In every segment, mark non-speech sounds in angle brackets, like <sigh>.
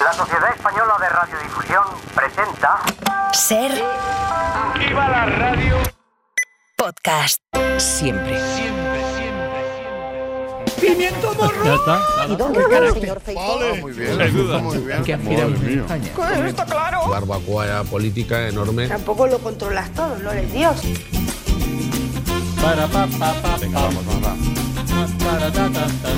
La Sociedad Española de Radiodifusión presenta Ser ¡Viva la radio! podcast. Siempre. ¡Pimiento morro! Ya está. nada. señor Feijóo? Muy bien, muy bien. Que aspiramos Madre en mía. España. Está claro. Barbacoa política enorme. Tampoco lo controlas todo, no eres Dios. Para, pa, pa, pa, Venga, vamos, vamos, vamos. para, ta, ta, ta.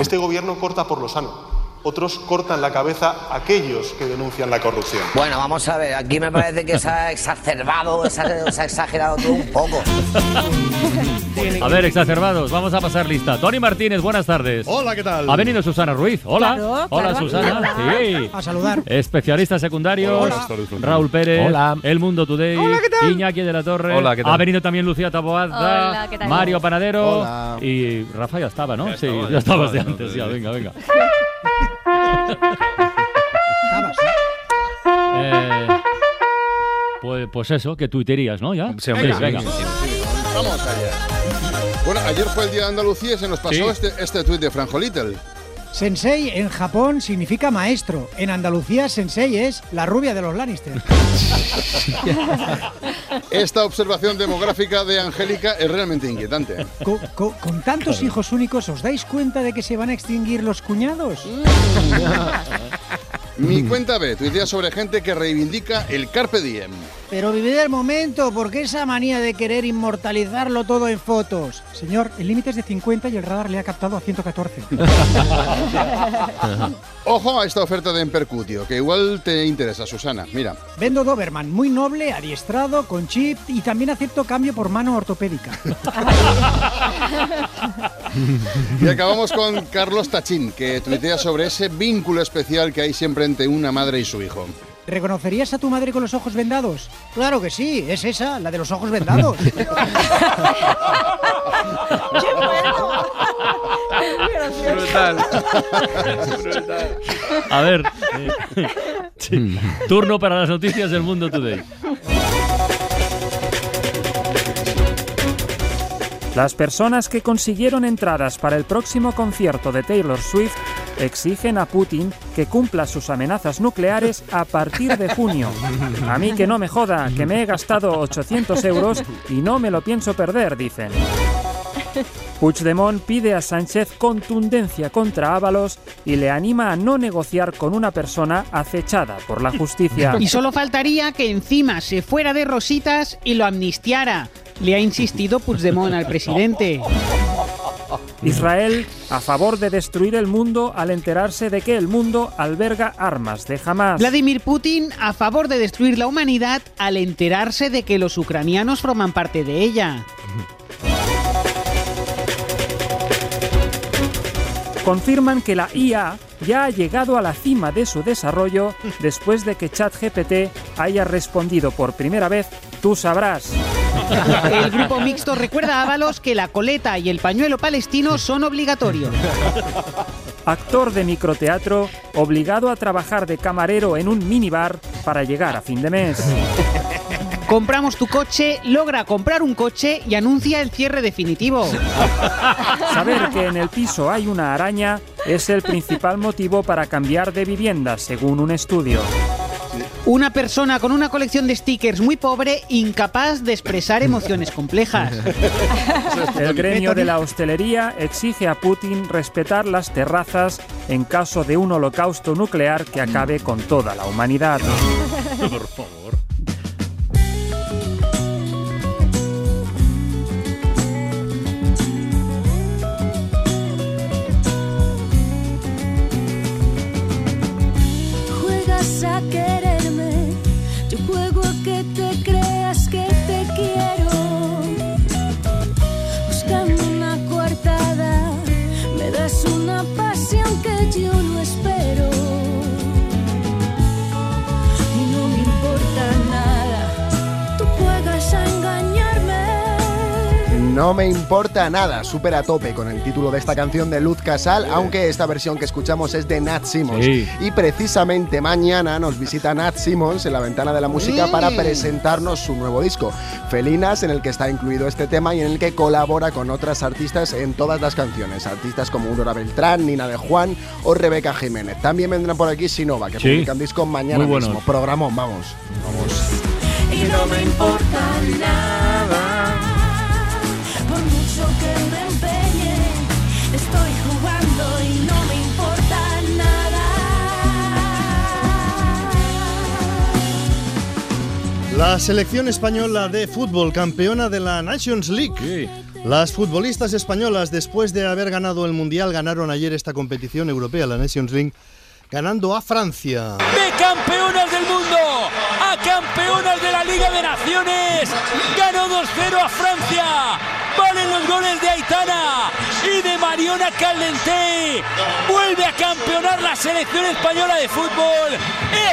Este gobierno corta por lo sano. Otros cortan la cabeza a aquellos que denuncian la corrupción. Bueno, vamos a ver, aquí me parece que se ha exacerbado, se ha, se ha exagerado todo un poco. A ver, exacerbados, vamos a pasar lista. Tony Martínez, buenas tardes. Hola, ¿qué tal? Ha venido Susana Ruiz. Hola. Claro, Hola, claro. Susana. Sí. A saludar. Especialistas secundarios. Hola. Hola. Raúl Pérez. Hola. El Mundo Today. Iñaki de la Torre. Hola, ¿qué tal? Ha venido también Lucía Taboada. Hola, ¿qué tal? Mario Panadero. Hola. Y Rafa ya estaba, ¿no? sí, estaba, ya estabas de antes. Ya, venga, venga. <laughs> Eh, pues, pues eso, que tuiterías, ¿no? ¿Ya? Sí, hombre, sí, venga. Vamos allá. Bueno, ayer fue el Día de Andalucía y se nos pasó Sí. este, este tuit de Franjo Little. Sensei en Japón significa maestro. En Andalucía, Sensei es la rubia de los Lannister. <laughs> Esta observación demográfica de Angélica es realmente inquietante. Co- co- con tantos hijos únicos, ¿os dais cuenta de que se van a extinguir los cuñados? <laughs> Mi cuenta B, tuitea sobre gente que reivindica el Carpe Diem. Pero vivid el momento, ¿por qué esa manía de querer inmortalizarlo todo en fotos? Señor, el límite es de 50 y el radar le ha captado a 114. <laughs> Ojo a esta oferta de Empercutio, que igual te interesa, Susana. Mira, Vendo Doberman, muy noble, adiestrado, con chip y también acepto cambio por mano ortopédica. <laughs> <laughs> y acabamos con Carlos Tachín, que tuitea sobre ese vínculo especial que hay siempre entre una madre y su hijo. ¿Reconocerías a tu madre con los ojos vendados? Claro que sí, es esa, la de los ojos vendados. <laughs> <laughs> Brutal. A ver. eh, sí. Turno para las noticias del Mundo Today. Las personas que consiguieron entradas para el próximo concierto de Taylor Swift exigen a Putin que cumpla sus amenazas nucleares a partir de junio. A mí que no me joda, que me he gastado 800 euros y no me lo pienso perder, dicen. Puigdemont pide a Sánchez contundencia contra Ábalos y le anima a no negociar con una persona acechada por la justicia. Y solo faltaría que encima se fuera de rositas y lo amnistiara. Le ha insistido Puigdemont al presidente. Israel a favor de destruir el mundo al enterarse de que el mundo alberga armas de Hamas. Vladimir Putin a favor de destruir la humanidad al enterarse de que los ucranianos forman parte de ella. Confirman que la IA ya ha llegado a la cima de su desarrollo después de que ChatGPT haya respondido por primera vez Tú sabrás. El grupo mixto recuerda a Ábalos que la coleta y el pañuelo palestino son obligatorios. Actor de microteatro obligado a trabajar de camarero en un minibar para llegar a fin de mes. Compramos tu coche, logra comprar un coche y anuncia el cierre definitivo. Saber que en el piso hay una araña es el principal motivo para cambiar de vivienda, según un estudio. Una persona con una colección de stickers muy pobre, incapaz de expresar emociones complejas. El gremio de la hostelería exige a Putin respetar las terrazas en caso de un holocausto nuclear que acabe con toda la humanidad. Por favor. saqué No me importa nada, súper a tope con el título de esta canción de Luz Casal, aunque esta versión que escuchamos es de Nat Simmons. Sí. Y precisamente mañana nos visita Nat Simmons en la ventana de la música Mm. para presentarnos su nuevo disco, Felinas, en el que está incluido este tema y en el que colabora con otras artistas en todas las canciones. Artistas como Aurora Beltrán, Nina de Juan o Rebeca Jiménez. También vendrán por aquí Sinova, que Sí. publican disco mañana Muy buenos. mismo. Programón, vamos. Vamos. y no me importa nada. La selección española de fútbol, campeona de la Nations League. Las futbolistas españolas, después de haber ganado el Mundial, ganaron ayer esta competición europea, la Nations League, ganando a Francia. de campeonas del mundo a campeonas de la Liga de Naciones. Ganó 2-0 a Francia. Valen los goles de Aitana Mariona Caldentey. Vuelve a campeonar la selección española de fútbol.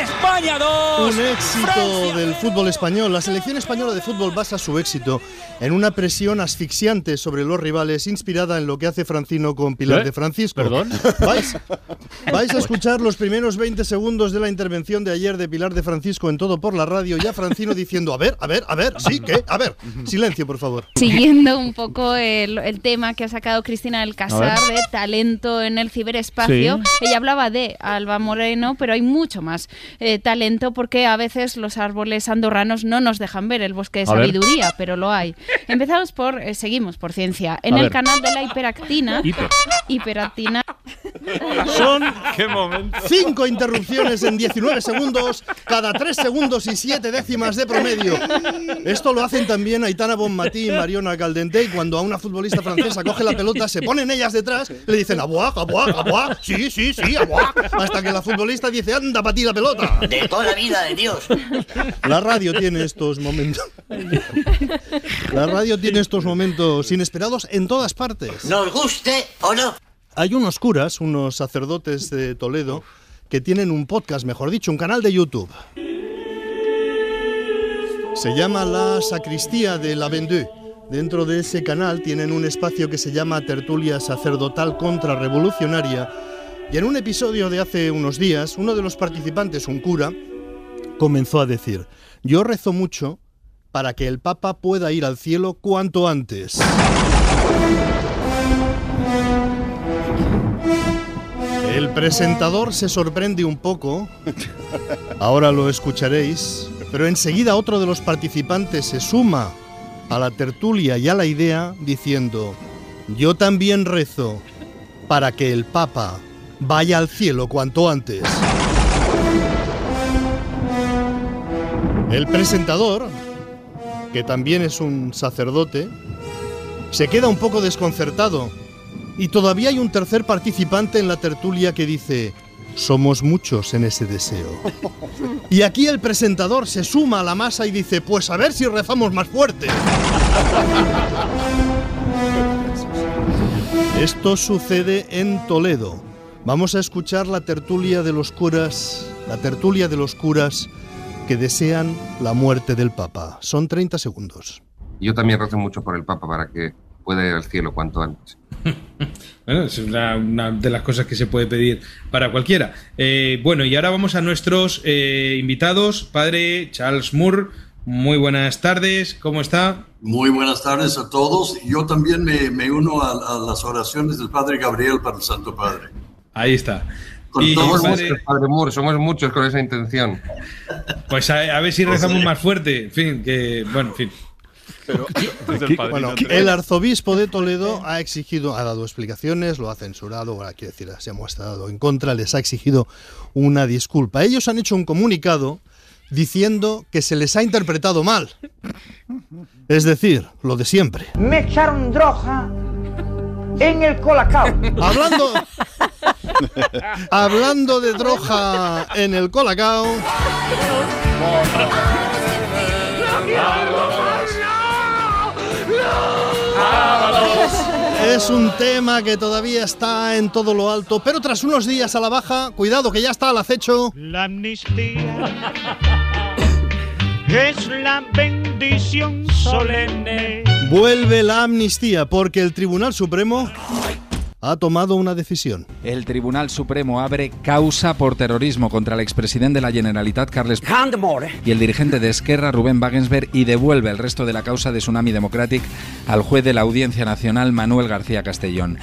España 2. Un éxito del fútbol español. La selección española de fútbol basa su éxito en una presión asfixiante sobre los rivales, inspirada en lo que hace Francino con Pilar ¿Eh? de Francisco. ¿Perdón? ¿Vais? <laughs> vais a escuchar los primeros 20 segundos de la intervención de ayer de Pilar de Francisco en todo por la radio, ya Francino diciendo, a ver, a ver, a ver, sí, ¿qué? A ver, silencio, por favor. Siguiendo un poco el, el tema que ha sacado Cristina del Casar Ver. de talento en el ciberespacio, Sí. ella hablaba de Alba Moreno, pero hay mucho más eh, talento porque a veces los árboles andorranos no nos dejan ver el bosque de A ver. sabiduría, pero lo hay. Empezamos por, eh, seguimos por ciencia. En A el ver. canal de la hiperactina, Hiper. hiperactina, Son cinco interrupciones en 19 segundos, cada 3 segundos y 7 décimas de promedio. Esto lo hacen también Aitana Bonmatí y Mariona Caldentey. Cuando a una futbolista francesa coge la pelota, se ponen ellas detrás, le dicen abuá, abuá, abuá, sí, sí, sí, abuá, hasta que la futbolista dice anda para ti la pelota. De toda la vida de Dios. La radio tiene estos momentos. La radio tiene estos momentos inesperados en todas partes. Nos guste o no. Hay unos curas, unos sacerdotes de Toledo, que tienen un podcast, mejor dicho, un canal de YouTube. Se llama La Sacristía de la Vendue. Dentro de ese canal tienen un espacio que se llama Tertulia Sacerdotal Contrarrevolucionaria. Y en un episodio de hace unos días, uno de los participantes, un cura, comenzó a decir, yo rezo mucho para que el Papa pueda ir al cielo cuanto antes. El presentador se sorprende un poco, ahora lo escucharéis, pero enseguida otro de los participantes se suma a la tertulia y a la idea diciendo, yo también rezo para que el Papa vaya al cielo cuanto antes. El presentador, que también es un sacerdote, se queda un poco desconcertado y todavía hay un tercer participante en la tertulia que dice, somos muchos en ese deseo. <laughs> Y aquí el presentador se suma a la masa y dice, pues a ver si rezamos más fuerte. <laughs> Esto sucede en Toledo. Vamos a escuchar la tertulia de los curas, la tertulia de los curas que desean la muerte del Papa. Son 30 segundos. Yo también rezo mucho por el Papa para que pueda ir al cielo cuanto antes. <laughs> Bueno, es una, una de las cosas que se puede pedir para cualquiera. Eh, bueno, y ahora vamos a nuestros eh, invitados. Padre Charles Moore, muy buenas tardes, ¿cómo está? Muy buenas tardes a todos. Yo también me, me uno a, a las oraciones del Padre Gabriel para el Santo Padre. Ahí está. Con Y, somos padre- muchos, Padre Moore, somos muchos con esa intención. Pues a, a ver si rezamos más fuerte. En fin, que. Bueno, en fin. <laughs> Bueno, el arzobispo de Toledo ha exigido, ha dado explicaciones, lo ha censurado, ahora quiero decir, se ha mostrado en contra, les ha exigido una disculpa. Ellos han hecho un comunicado diciendo que se les ha interpretado mal. Es decir, lo de siempre. Me echaron droga en el colacao. Hablando, hablando de droga en el colacao. Es un tema que todavía está en todo lo alto, pero tras unos días a la baja, cuidado que ya está al acecho. La amnistía es la bendición solemne Vuelve la amnistía porque el Tribunal Supremo ha tomado una decisión. El Tribunal Supremo abre causa por terrorismo contra el expresidente de la Generalitat, Carles y el dirigente de Esquerra, Rubén Wagensberg, y devuelve el resto de la causa de Tsunami Democratic al juez de la Audiencia Nacional, Manuel García Castellón.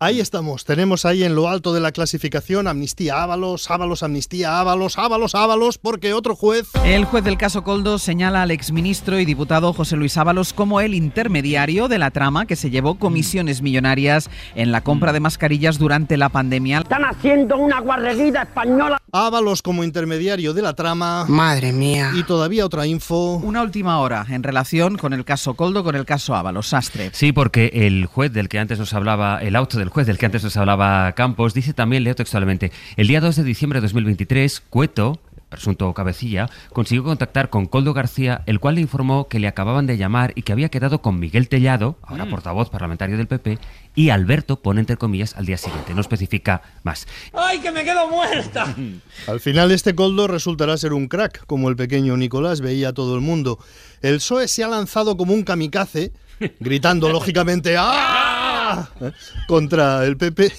Ahí estamos, tenemos ahí en lo alto de la clasificación Amnistía Ábalos, Ábalos, Amnistía Ábalos, Ábalos, Ábalos, porque otro juez... El juez del caso Coldo señala al exministro y diputado José Luis Ábalos como el intermediario de la trama que se llevó comisiones millonarias en la compra de mascarillas durante la pandemia. Están haciendo una guarreguida española. Ábalos como intermediario de la trama... Madre mía. Y todavía otra info... Una última hora en relación con el caso Coldo, con el caso Ábalos, Sastre. Sí, porque el juez del que antes nos hablaba, el auto del juez del que antes nos hablaba Campos, dice también, leo textualmente, el día 2 de diciembre de 2023, Cueto, presunto cabecilla, consiguió contactar con Coldo García, el cual le informó que le acababan de llamar y que había quedado con Miguel Tellado, ahora Mm. portavoz parlamentario del PP, y Alberto, pone entre comillas, al día siguiente. No especifica más. ¡Ay, que me quedo muerta! <laughs> Al final este Coldo resultará ser un crack, como el pequeño Nicolás veía a todo el mundo. El PSOE se ha lanzado como un kamikaze, gritando <laughs> lógicamente ¡Ah! Contra el PP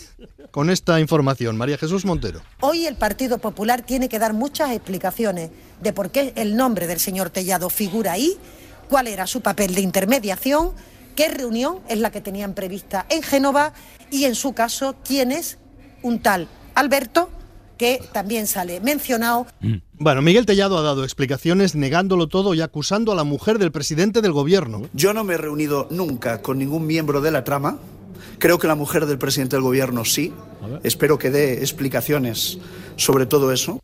con esta información. María Jesús Montero. Hoy el Partido Popular tiene que dar muchas explicaciones de por qué el nombre del señor Tellado figura ahí, cuál era su papel de intermediación, qué reunión es la que tenían prevista en Génova y en su caso quién es un tal Alberto que también sale mencionado. Bueno, Miguel Tellado ha dado explicaciones negándolo todo y acusando a la mujer del presidente del gobierno. Yo no me he reunido nunca con ningún miembro de la trama. Creo que la mujer del presidente del gobierno sí. Espero que dé explicaciones sobre todo eso.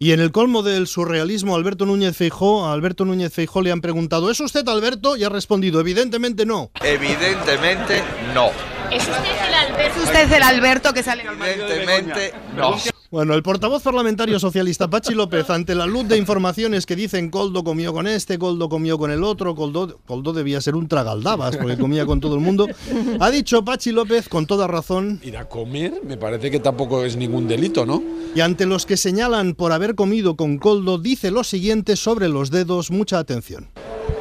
Y en el colmo del surrealismo, Alberto Núñez Feijó, a Alberto Núñez Feijó le han preguntado, ¿es usted Alberto? Y ha respondido, evidentemente no. Evidentemente no. ¿Es usted el Alberto? ¿Es usted el Alberto que sale Evidentemente no. Bueno, el portavoz parlamentario socialista Pachi López, ante la luz de informaciones que dicen Coldo comió con este, Coldo comió con el otro, Coldo, Coldo debía ser un tragaldabas porque comía con todo el mundo, ha dicho Pachi López con toda razón. Ir a comer me parece que tampoco es ningún delito, ¿no? Y ante los que señalan por haber comido con Coldo, dice lo siguiente sobre los dedos, mucha atención.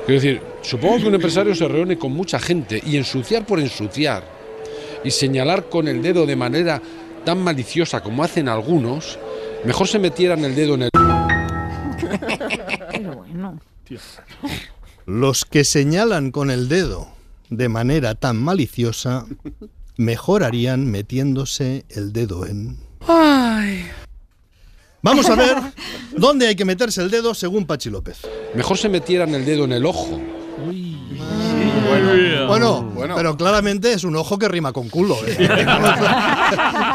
Quiero decir, supongo que un empresario se reúne con mucha gente y ensuciar por ensuciar y señalar con el dedo de manera tan maliciosa como hacen algunos, mejor se metieran el dedo en el... Los que señalan con el dedo de manera tan maliciosa, mejor harían metiéndose el dedo en... Ay. Vamos a ver dónde hay que meterse el dedo según Pachi López. Mejor se metieran el dedo en el ojo. Bueno, pero claramente es un ojo que rima con culo. ¿eh? <laughs>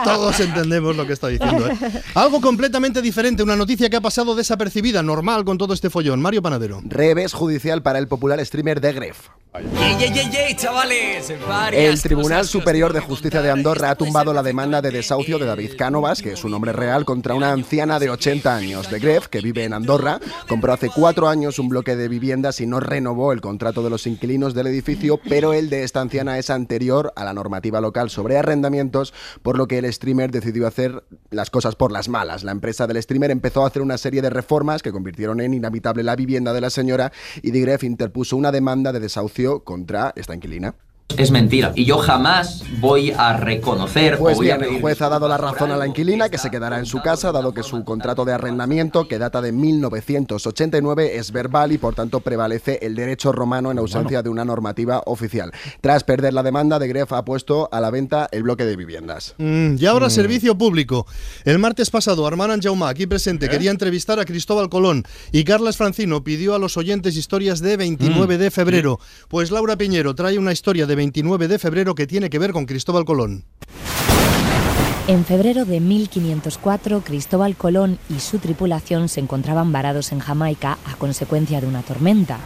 Todos entendemos lo que está diciendo. ¿eh? Algo completamente diferente, una noticia que ha pasado desapercibida, normal con todo este follón. Mario Panadero. Revés judicial para el popular streamer de Gref. ¡Yey, yey, yey, yey, chavales! El Tribunal Superior de Justicia de Andorra ha tumbado la demanda de desahucio de David Cánovas, que es su nombre real, contra una anciana de 80 años de Gref, que vive en Andorra. Compró hace cuatro años un bloque de viviendas y no renovó el contrato de los inquilinos del edificio, pero el de esta anciana es anterior a la normativa local sobre arrendamientos, por lo que el streamer decidió hacer las cosas por las malas. La empresa del streamer empezó a hacer una serie de reformas que convirtieron en inhabitable la vivienda de la señora y de Gref interpuso una demanda de desahucio contra esta inquilina. Es mentira. Y yo jamás voy a reconocer Pues o voy a bien, el pedir juez ha dado la razón a la inquilina que se quedará en su casa, dado que su contrato de arrendamiento, que data de 1989, es verbal y por tanto prevalece el derecho romano en ausencia de una normativa oficial. Tras perder la demanda, de Gref ha puesto a la venta el bloque de viviendas. Mm, y ahora servicio público. El martes pasado, Armand Jaumá, aquí presente, quería entrevistar a Cristóbal Colón y Carlas Francino pidió a los oyentes historias de 29 de febrero. Pues Laura Piñero trae una historia de 29 de febrero que tiene que ver con Cristóbal Colón. En febrero de 1504, Cristóbal Colón y su tripulación se encontraban varados en Jamaica a consecuencia de una tormenta.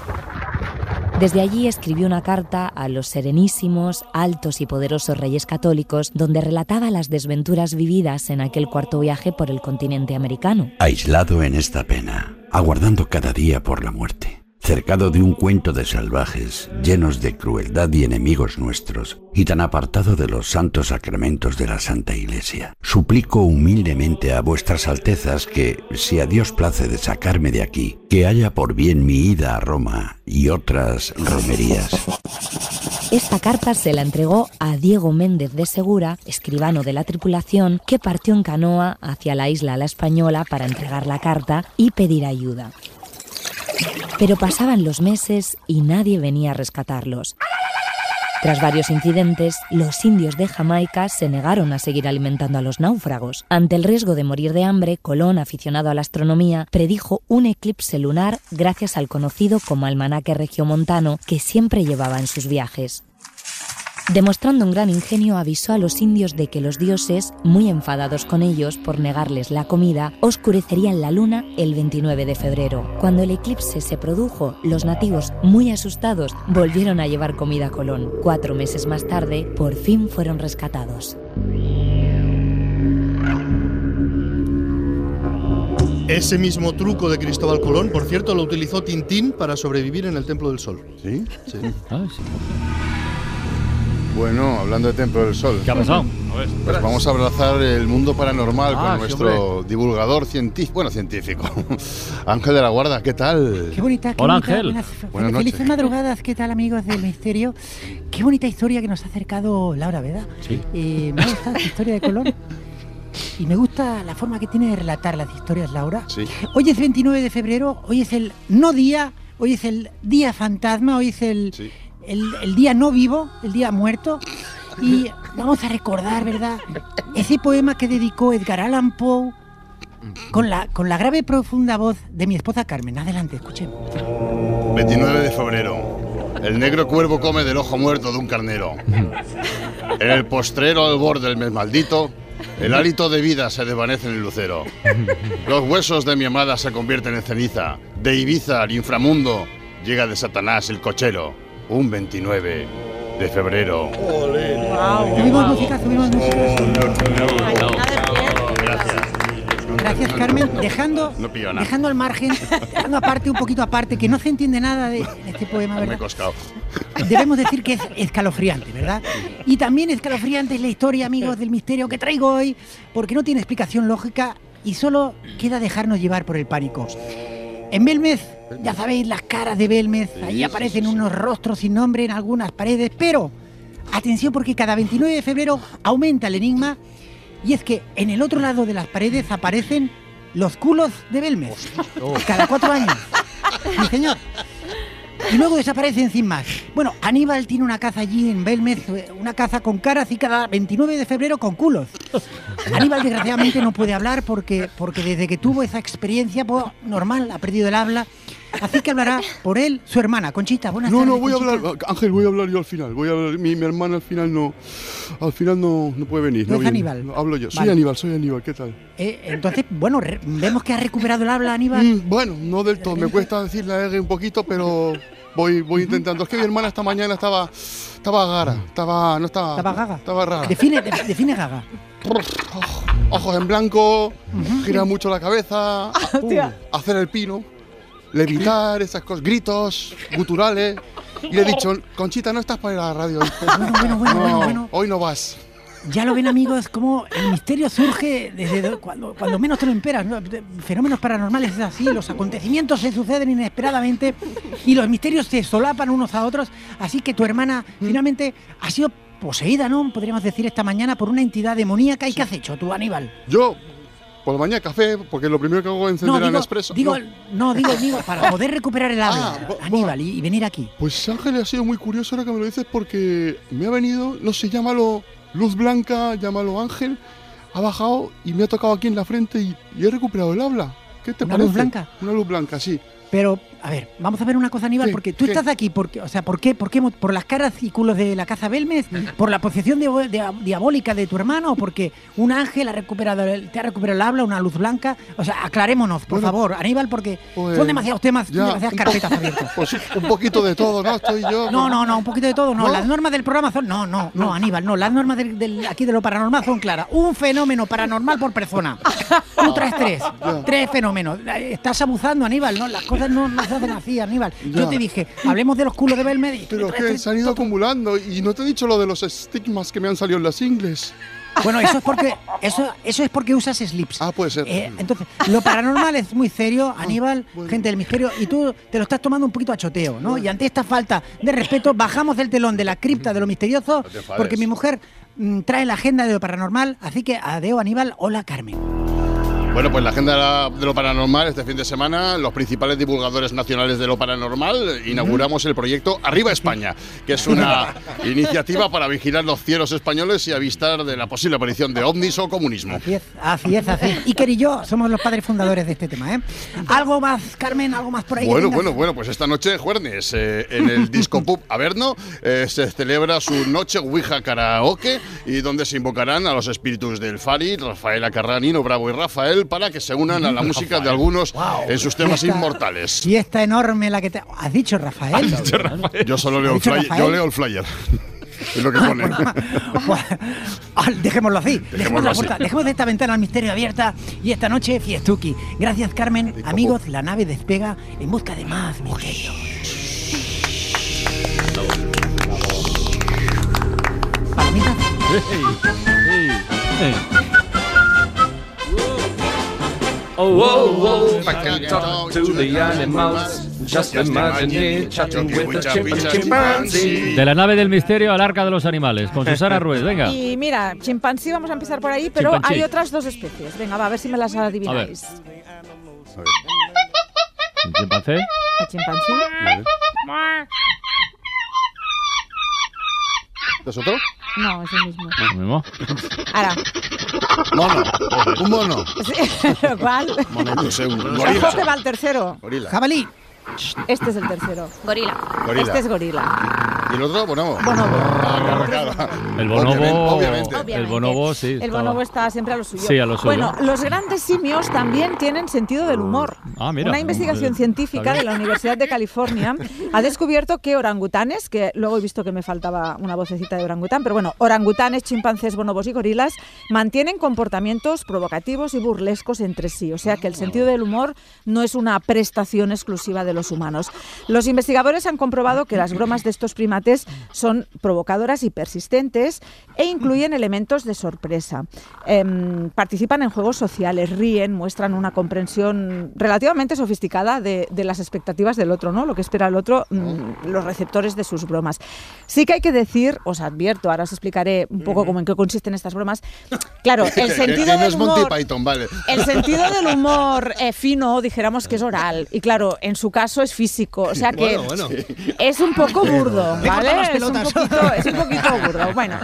Desde allí escribió una carta a los serenísimos, altos y poderosos reyes católicos donde relataba las desventuras vividas en aquel cuarto viaje por el continente americano. aislado en esta pena, aguardando cada día por la muerte. Cercado de un cuento de salvajes, llenos de crueldad y enemigos nuestros, y tan apartado de los santos sacramentos de la Santa Iglesia. Suplico humildemente a vuestras altezas que, si a Dios place de sacarme de aquí, que haya por bien mi ida a Roma y otras romerías. Esta carta se la entregó a Diego Méndez de Segura, escribano de la tripulación, que partió en canoa hacia la isla La Española para entregar la carta y pedir ayuda. Pero pasaban los meses y nadie venía a rescatarlos. Tras varios incidentes, los indios de Jamaica se negaron a seguir alimentando a los náufragos. Ante el riesgo de morir de hambre, Colón, aficionado a la astronomía, predijo un eclipse lunar gracias al conocido como almanaque regiomontano que siempre llevaba en sus viajes. Demostrando un gran ingenio, avisó a los indios de que los dioses, muy enfadados con ellos por negarles la comida, oscurecerían la luna el 29 de febrero. Cuando el eclipse se produjo, los nativos, muy asustados, volvieron a llevar comida a Colón. Cuatro meses más tarde, por fin fueron rescatados. Ese mismo truco de Cristóbal Colón, por cierto, lo utilizó Tintín para sobrevivir en el Templo del Sol. ¿Sí? Sí. Ah, sí. Bueno, hablando de Templo del Sol. ¿Qué ha pasado? Pues vamos a abrazar el mundo paranormal Ah, con sí, nuestro divulgador científico, bueno, científico, <laughs> Ángel de la Guarda, ¿qué tal? Qué bonita, qué Hola, bonita, Ángel. buenas- Buenas felices madrugadas, ¿qué tal amigos del misterio? Qué bonita historia que nos ha acercado Laura Veda. Sí. Eh, me ha gustado la historia de Colón. Y me gusta la forma que tiene de relatar las historias, Laura. Sí. Hoy es 29 de febrero, hoy es el no día, hoy es el día fantasma, hoy es el, el, día no vivo, el día muerto. Y vamos a recordar, ¿verdad? Ese poema que dedicó Edgar Allan Poe con la, con la grave y profunda voz de mi esposa Carmen. Adelante, escuchen. 29 de febrero. El negro cuervo come del ojo muerto de un carnero. En el postrero al borde del mes maldito, el hálito de vida se desvanece en el lucero. Los huesos de mi amada se convierten en ceniza. De Ibiza al inframundo llega de Satanás el cochero. Un 29 de febrero. Subimos música, subimos música. Gracias, Carmen. Dejando, No dejando al margen, dejando aparte, un poquito aparte, que no se entiende nada de este poema, Me he ¿verdad? coscado. Debemos decir que es escalofriante, ¿verdad? Y también escalofriante es la historia, amigos del misterio, que traigo hoy, porque no tiene explicación lógica y solo queda dejarnos llevar por el pánico. En Belmez, ya sabéis, las caras de Belmez, ahí aparecen unos rostros sin nombre en algunas paredes, pero atención porque cada 29 de febrero aumenta el enigma y es que en el otro lado de las paredes aparecen los culos de Belmez. Cada cuatro años. Sí, señor. Y luego desaparecen sin más. Bueno, Aníbal tiene una caza allí en Belmez, eh, una caza con caras y cada 29 de febrero con culos. <laughs> Aníbal desgraciadamente no puede hablar porque, porque desde que tuvo esa experiencia, pues, normal, ha perdido el habla. Así que hablará por él su hermana, Conchita. Buenas No, tardes, no, voy a hablar, Ángel, voy a hablar yo al final. Voy a hablar, mi, mi hermana al final no, al final no, no puede venir. ¿No es viene. Aníbal? Hablo yo. Soy Vale. Aníbal, soy Aníbal, ¿qué tal? Eh, entonces, bueno, re- vemos que ha recuperado el habla, Aníbal. Mm, bueno, no del todo. Me cuesta decir la R un poquito, pero voy, voy intentando. Es que mi hermana esta mañana estaba, estaba gara, estaba, no estaba, Estaba gaga. estaba rara. Define, de- define gaga. Ojos en blanco, gira mucho la cabeza, Hostia. hacer el pino, levitar, esas cosas, gritos, guturales. Y le he dicho, Conchita, no estás para ir a la radio. <laughs> hoy". Bueno, bueno, bueno, No, bueno, bueno. Hoy no vas. Ya lo ven amigos, como el misterio surge desde cuando, cuando menos te lo esperas. Fenómenos paranormales es así, los acontecimientos se suceden inesperadamente y los misterios se solapan unos a otros. Así que tu hermana finalmente ha sido poseída, ¿no? Podríamos decir esta mañana por una entidad demoníaca. ¿Y qué has hecho tú, Aníbal? Yo, por la mañana café, porque lo primero que hago es encender No, el digo, expreso. digo, No. no, digo, digo, para poder recuperar el habla, Ah, Aníbal, y, y venir aquí. Pues Ángel ha sido muy curioso ahora que me lo dices porque me ha venido, no sé, llámalo luz blanca, llámalo Ángel, ha bajado y me ha tocado aquí en la frente y, y he recuperado el habla. ¿Qué te ¿Una parece? luz blanca? Una luz blanca, sí. Pero, a ver, vamos a ver una cosa, Aníbal, porque tú estás aquí, porque, o sea, ¿por qué, por qué? mo- ¿Por las caras y culos de la caza Belmez? ¿Por la posesión de- de- diabólica de tu hermano? ¿O porque un ángel ha recuperado te ha recuperado el habla, una luz blanca? O sea, aclarémonos, por Bueno, favor, Aníbal, porque pues, son demasiados temas, ya, demasiadas carpetas abiertas. <laughs> Pues un poquito de todo, ¿no? Estoy yo. No, no, no, un poquito de todo, no. ¿No? Las normas del programa son. No, no, no, Aníbal, no. Las normas del, del- aquí de lo paranormal son claras. Un fenómeno paranormal por persona. Tú traes tres. Tres fenómenos. Estás abusando, Aníbal, ¿no? Las cosas no, no hacen así, Aníbal. <laughs> Ya. Yo te dije, hablemos de los culos de Belmed. y tú Pero que se han ido acumulando y no te he dicho lo de los estigmas que me han salido en las ingles. Bueno, eso es porque eso, eso es porque usas slips. Ah, puede ser. entonces, lo paranormal es muy serio, Aníbal, gente del misterio, y tú te lo estás tomando un poquito a choteo, ¿no? Y ante esta falta de respeto, bajamos del telón de la cripta de lo misterioso, porque mi mujer mm, trae la agenda de lo paranormal, así que adeo, Aníbal, hola, Carmen. Bueno, pues la agenda de lo paranormal este fin de semana, los principales divulgadores nacionales de lo paranormal, inauguramos el proyecto Arriba España, que es una <laughs> iniciativa para vigilar los cielos españoles y avistar de la posible aparición de ovnis o comunismo. Así es, así es, así es. Iker y yo somos los padres fundadores de este tema, ¿eh? ¿Algo más, Carmen? ¿Algo más por ahí? Bueno, bueno, bueno, pues esta noche, jueves, eh, en el Disco Pub Averno, eh, se celebra su noche Ouija Karaoke y donde se invocarán a los espíritus del Fari, Rafael Acarranino, Bravo y Rafael para que se unan a la <laughs> música de algunos en sus temas Fiesta- inmortales. Fiesta enorme la que te... ¿Has dicho Rafael? Yo solo leo ¿Ha el flyer. Yo leo el flyer. <laughs> Es lo que pone. Ah, Dejémoslo así. Dejemos, Dejémoslo la así. puerta, dejemos de esta ventana al misterio abierta y esta noche Fiestuki. Gracias, Carmen. Amigos, la nave despega en busca de más misterio. Palomitas. Oh, oh, oh, if I can talk to the animals, just imagine it, chatting with a chimp- chimpanzee. De la nave del misterio al arca de los animales, con <laughs> Susana Ruiz, venga. Y mira, chimpancé, vamos a empezar por ahí, pero Chimpancé. hay otras dos especies. Venga, va, a ver si me las adivináis. ¿Un chimpancé? ¿El chimpancé? ¿Es otro? No, es el mismo. ¿Lo mismo? Ahora, Mono. Un mono. <laughs> ¿cuál? No sé, un Ojo gorila. va el tercero. Gorila. Jabalí. Este es el tercero. Gorila. Gorila. Este es gorila. ¿Y el otro? Bonobo. Bonobo. Ah, claro, claro. El bonobo. Obviamente. obviamente. El bonobo, sí. El estaba- bonobo está siempre a lo suyo. Sí, a lo suyo. Bueno, los grandes simios también tienen sentido del humor. Ah, mira. Una investigación científica de la Universidad de California ha descubierto que orangutanes, que luego he visto que me faltaba una vocecita de orangután, pero bueno, orangutanes, chimpancés, bonobos y gorilas mantienen comportamientos provocativos y burlescos entre sí. O sea que el sentido del humor no es una prestación exclusiva de los humanos. Los investigadores han comprobado que las bromas de estos primates son provocadoras y persistentes e incluyen elementos de sorpresa. Em, participan en juegos sociales, ríen, muestran una comprensión relativamente sofisticada de, de las expectativas del otro, ¿no? Lo que espera el otro, mm, los receptores de sus bromas. Sí que hay que decir, os advierto, ahora os explicaré un poco cómo en qué consisten estas bromas. Claro, <laughs> el sentido del humor... El sentido del humor eh, fino, dijéramos que es oral. Y claro, en su caso es físico. O sea que Bueno, bueno. es un poco burdo, ¿vale? Es un, poquito, es un poquito <laughs> burdo. Bueno,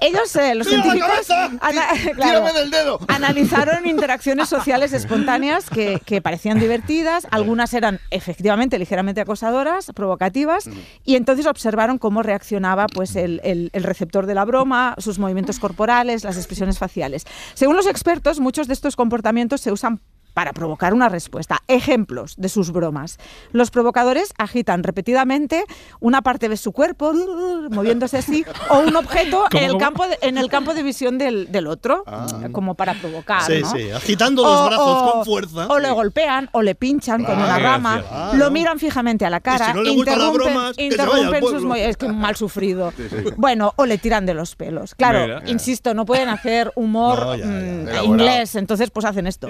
ellos, eh, los ¡Tira la científicos, cabeza! ana- <laughs> ¡Tírame claro, del dedo! analizaron interacciones sociales espontáneas que, que parecían divertidas. Algunas eran efectivamente ligeramente acosadoras, provocativas. Y entonces observaron cómo reaccionaba pues, el, el- el receptor de la broma, sus movimientos corporales, las expresiones faciales. Según los expertos, muchos de estos comportamientos se usan para provocar una respuesta. Ejemplos de sus bromas. Los provocadores agitan repetidamente una parte de su cuerpo, <laughs> moviéndose así, o un objeto ¿Cómo, en el, campo de, en el campo de visión del, del otro, como para provocar. Sí, ¿no? sí, agitando los brazos con fuerza. O le golpean, o le pinchan con Ah, una qué rama. Ah, lo ¿no? miran fijamente a la cara, si no interrumpen, bromas, sus pueblo. mo- Es que mal sufrido. Bueno, o le tiran de los pelos. Claro, Mira. insisto, no pueden hacer humor No, ya, ya. mm, inglés, entonces pues hacen esto.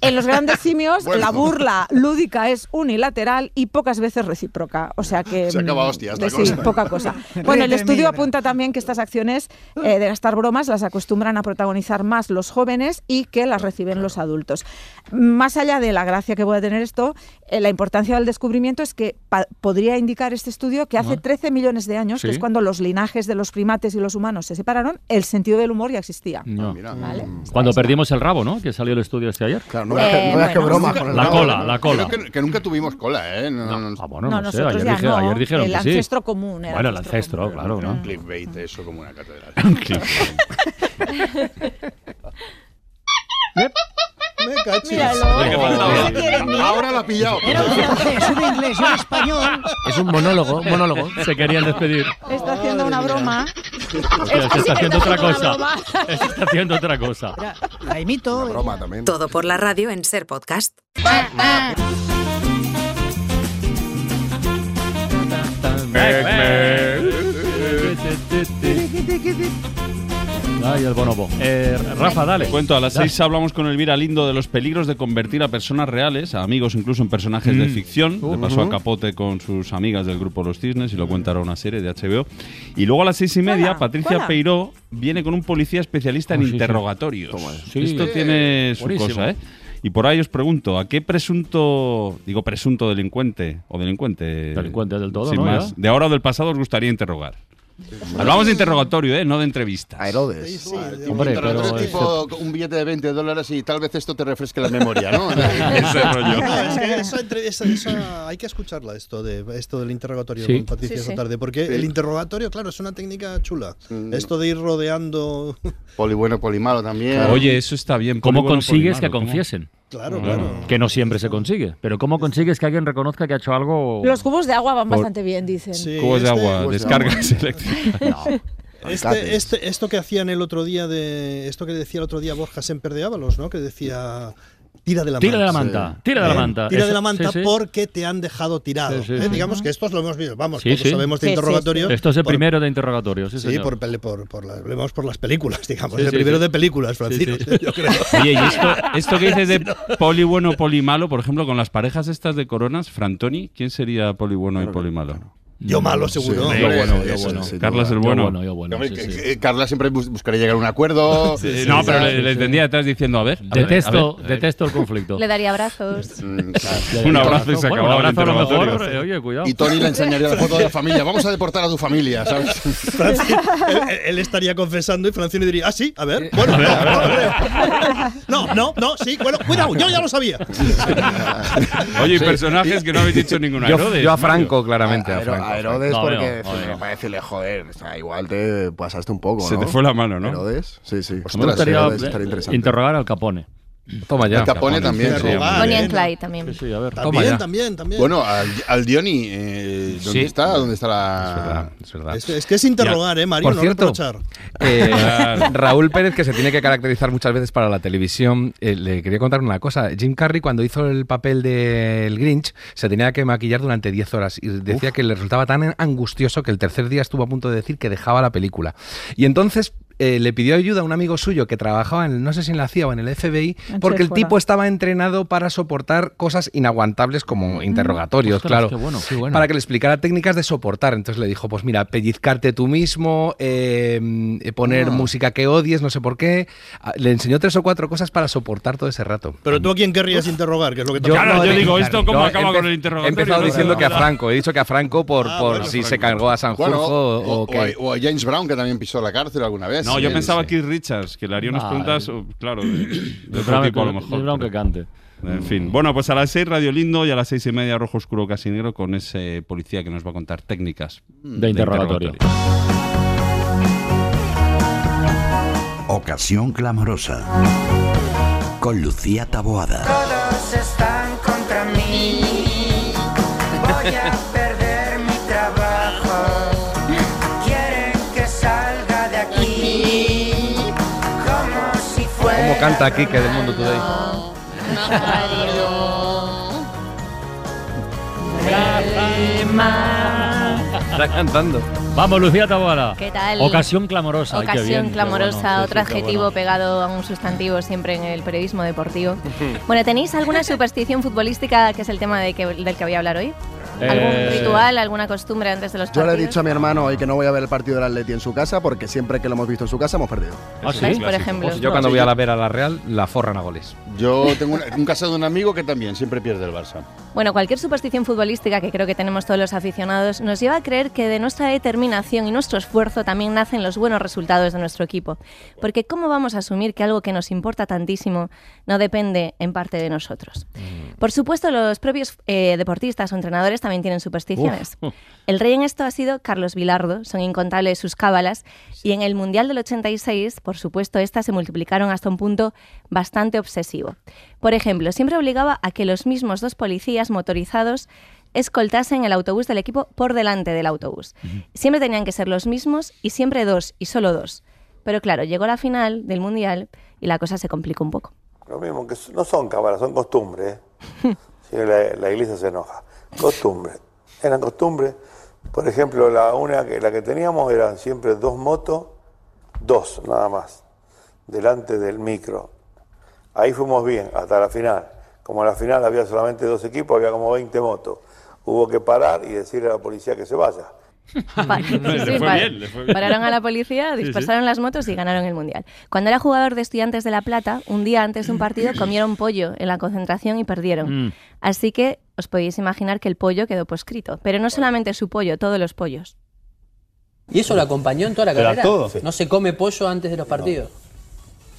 En los grandes simios, Bueno. la burla lúdica es unilateral y pocas veces recíproca. O sea que. Se acaba mm, hostia esta sí, cosa. poca cosa. Bueno, el estudio apunta también que estas acciones eh, de gastar bromas las acostumbran a protagonizar más los jóvenes y que las reciben los adultos. Más allá de la gracia que puede tener esto, eh, la importancia del descubrimiento es que podría indicar este estudio que hace Ah. 13 millones de años, que Sí. es cuando los linajes de los primates y los humanos se separaron, el sentido del humor ya existía. No. ¿Vale? Cuando perdimos el rabo, ¿no? Que salió el estudio este ayer. Claro, no que- Eh, no veas que broma con el La no, cola, no, la cola. Creo que, que nunca tuvimos cola, ¿eh? No, no, Ah, bueno, No, no, sé. Ayer, ya dije- no. ayer dijeron El que sí. ancestro común era Bueno, el ancestro ancestro, claro, ¿no? Un clickbait, eso como una <laughs> catedral. <laughs> <laughs> Me. Ahora la ha pillado. Era un francés, un inglés un español. Es un monólogo, un monólogo. Se querían despedir. Está haciendo una broma. Hostia, se está haciendo otra cosa. Se está haciendo otra cosa. La imito. Broma también. Todo por la radio en Ser Podcast. Ay, el bonobo. Eh, Rafa, dale. Cuento, a las Dale. 6 hablamos con Elvira Lindo de los peligros de convertir a personas reales, a amigos incluso en personajes de Mm. ficción. Le pasó a Capote con sus amigas del grupo Los Cisnes y lo cuenta ahora una serie de HBO. Y luego a las seis y media, Patricia hola. Peiró viene con un policía especialista en Oh, sí. interrogatorios. Sí. Esto Sí. tiene su Buenísimo. cosa, ¿eh? Y por ahí os pregunto, ¿a qué presunto, digo presunto delincuente o delincuente? Delincuente del todo, sin ¿no? más, de ahora o del pasado os gustaría interrogar? Hablamos de interrogatorio, ¿eh? No de entrevistas. A Herodes. Hombre, pero Interrogatorio esto- tipo un billete de 20 dólares y tal vez esto te refresque la memoria, ¿no? <laughs> Ese rollo. No, es que esa entre- esa- esa- hay que escucharla, esto, de, esto del interrogatorio Sí. con Patricia Sí, sí. esta tarde, porque Sí. el interrogatorio, claro, es una técnica chula. Mm. Esto de ir rodeando. Poli bueno, poli malo también. Oye, eso está bien. ¿Cómo bueno, consigues que confiesen? Claro, claro. Que no siempre se consigue. Pero ¿cómo consigues que alguien reconozca que ha hecho algo? Los cubos de agua van Por- bastante bien, dicen. Cubos de este- agua, Cubos de descargas eléctricas. <laughs> Este, este- esto que hacían el otro día de. Esto que decía el otro día Borja Semper de Ábalos, ¿no? Que decía. Tira de la Tira de la manta. manta, tira de la ¿Eh? manta. Tira de la manta sí, sí. porque te han dejado tirado. Sí, sí, ¿eh? sí. Digamos que estos lo hemos visto. Vamos, Sí, todos sí. sabemos de interrogatorio. sí. Esto es el por- primero de interrogatorio, sí, señor. por, por, por, la- vemos por las películas, digamos. Sí, el sí, primero sí. de películas, sí. <laughs> yo creo. Oye, y esto, esto que dices de <laughs> poli bueno, poli malo, por ejemplo, con las parejas estas de coronas, Frantoni, ¿quién sería poli bueno y poli malo? Yo malo, seguro. Yo bueno, yo bueno. el Yo bueno. bueno, yo bueno. Sí, sí. Carla siempre bus- buscaría llegar a un acuerdo. <laughs> Sí, no, pero le, le tendría detrás diciendo, a ver. a ver, Detesto, a ver. detesto el conflicto. Le daría abrazos. Mm, claro. Un abrazo y se Bueno, acababa un el abrazo a lo mejor, interrogatorio. eh, oye, cuidado. Y Tony le enseñaría la foto de la familia. Vamos a deportar a tu familia, ¿sabes? Franci- <laughs> él, estaría confesando y Francino diría, ah, sí, a ver, bueno, no, no, no, no, no, no, sí, bueno, cuidado, yo ya lo sabía. <laughs> Oye, y Sí. personajes que no habéis dicho ninguno. Yo, a. Franco, claramente. A, A, Franco. A Herodes No, porque no, no, no. para decirle, joder, o sea, igual te pasaste un poco, Se te fue la mano, ¿no? Herodes, sí, sí. Me Ostras, gustaría Herodes eh, estaría interesante. interrogar al Capone. Toma ya. El Capone también. sí. Bonnie and Clyde también. Sí, sí, a ver. Toma También, ya. también, también. Bueno, al, al Dioni, eh, ¿dónde Sí. está? ¿Dónde está Es la...? verdad, es verdad. es, es que es interrogar, ¿eh, Mario? Por no cierto. Eh, <laughs> <laughs> Raúl Pérez, que se tiene que caracterizar muchas veces para la televisión, eh, le quería contar una cosa. Jim Carrey, cuando hizo el papel del Grinch, se tenía que maquillar durante 10 horas y decía que le resultaba tan angustioso que el tercer día estuvo a punto de decir que dejaba la película. Y entonces eh, le pidió ayuda a un amigo suyo que trabajaba en, no sé si en la CIA o en el FBI, porque el fuera. tipo estaba entrenado para soportar cosas inaguantables como interrogatorios, Ostras, claro. qué bueno, qué bueno. Para que le explicara técnicas de soportar. Entonces le dijo, pues mira, pellizcarte tú mismo, eh, eh, poner Ah. música que odies, no sé por qué. Ah, Le enseñó tres o cuatro cosas para soportar todo ese rato. Pero tú a quién querrías interrogar, que es lo que te Claro, no, yo digo, ¿esto cómo Yo acaba empe- con el interrogatorio? He empezado No, diciendo que a. Franco, he dicho que a Franco por, Ah, por bueno, si se Franco. cargó a Sanjurjo Bueno, o, o, o o qué. a, o a James Brown, que también pisó la cárcel alguna vez. No, yo Sí, pensaba sí. Keith Richards, que le haría unas Ah, preguntas, eh. claro, <coughs> de, de Yo otro tipo a lo mejor. yo pero- que cante. En fin. Bueno, pues a las 6 Radio Lindo y a las seis y media Rojo Oscuro Casi Negro con ese policía que nos va a contar técnicas De interrogatorio. Ocasión clamorosa. Con Lucía Taboada. Todos están contra mí. Voy a canta aquí que del Mundo Today? Está cantando. Vamos, Lucía Taboada. ¿Qué tal? Ocasión clamorosa. Ay, Ocasión bien, clamorosa, bueno. Otro adjetivo bueno. pegado a un sustantivo siempre en el periodismo deportivo. <laughs> Bueno, ¿tenéis alguna superstición futbolística que es el tema de que- del que voy a hablar hoy? ¿Algún Eh, ritual, alguna costumbre antes de los Yo le he partidos? dicho a mi hermano hoy que no voy a ver el partido del Atleti en su casa porque siempre que lo hemos visto en su casa hemos perdido. Ah, sí. ¿Veis, por ejemplo? Yo cuando voy a la ver a la Real, la forran a goles. Yo tengo un caso de un amigo que también siempre pierde el Barça. Bueno, cualquier superstición futbolística que creo que tenemos todos los aficionados nos lleva a creer que de nuestra determinación y nuestro esfuerzo también nacen los buenos resultados de nuestro equipo. Porque ¿cómo vamos a asumir que algo que nos importa tantísimo no depende en parte de nosotros? Por supuesto, los propios eh, deportistas o entrenadores también tienen supersticiones. Uf. El rey en esto ha sido Carlos Vilardo, son incontables sus cábalas, y en el Mundial del 86, por supuesto, estas se multiplicaron hasta un punto bastante obsesivo. Por ejemplo, siempre obligaba a que los mismos dos policías motorizados escoltasen el autobús del equipo por delante del autobús. Siempre tenían que ser los mismos y siempre dos, y solo dos. Pero claro, llegó la final del Mundial y la cosa se complicó un poco. Lo mismo, que no son cábalas, son costumbres. ¿eh? <laughs> La iglesia se enoja. Costumbres. Eran costumbres. Por ejemplo, la, una que, la que teníamos eran siempre dos motos, dos nada más, delante del micro. Ahí fuimos bien, hasta la final. Como en la final había solamente dos equipos, había como 20 motos. Hubo que parar y decirle a la policía que se vaya. <laughs> Pa- sí, <laughs> Le sí, fue pa- bien, le fue bien. Pararon a la policía, Sí, sí. dispersaron las motos y ganaron el mundial. Cuando era jugador de Estudiantes de La Plata, un día antes de un partido <coughs> comieron pollo en la concentración y perdieron. Mm. Así que os podéis imaginar que el pollo quedó poscrito. Pero no solamente su pollo, todos los pollos. ¿Y eso lo acompañó en toda la Pero carrera? todo. Sí. ¿No se come pollo antes de los partidos?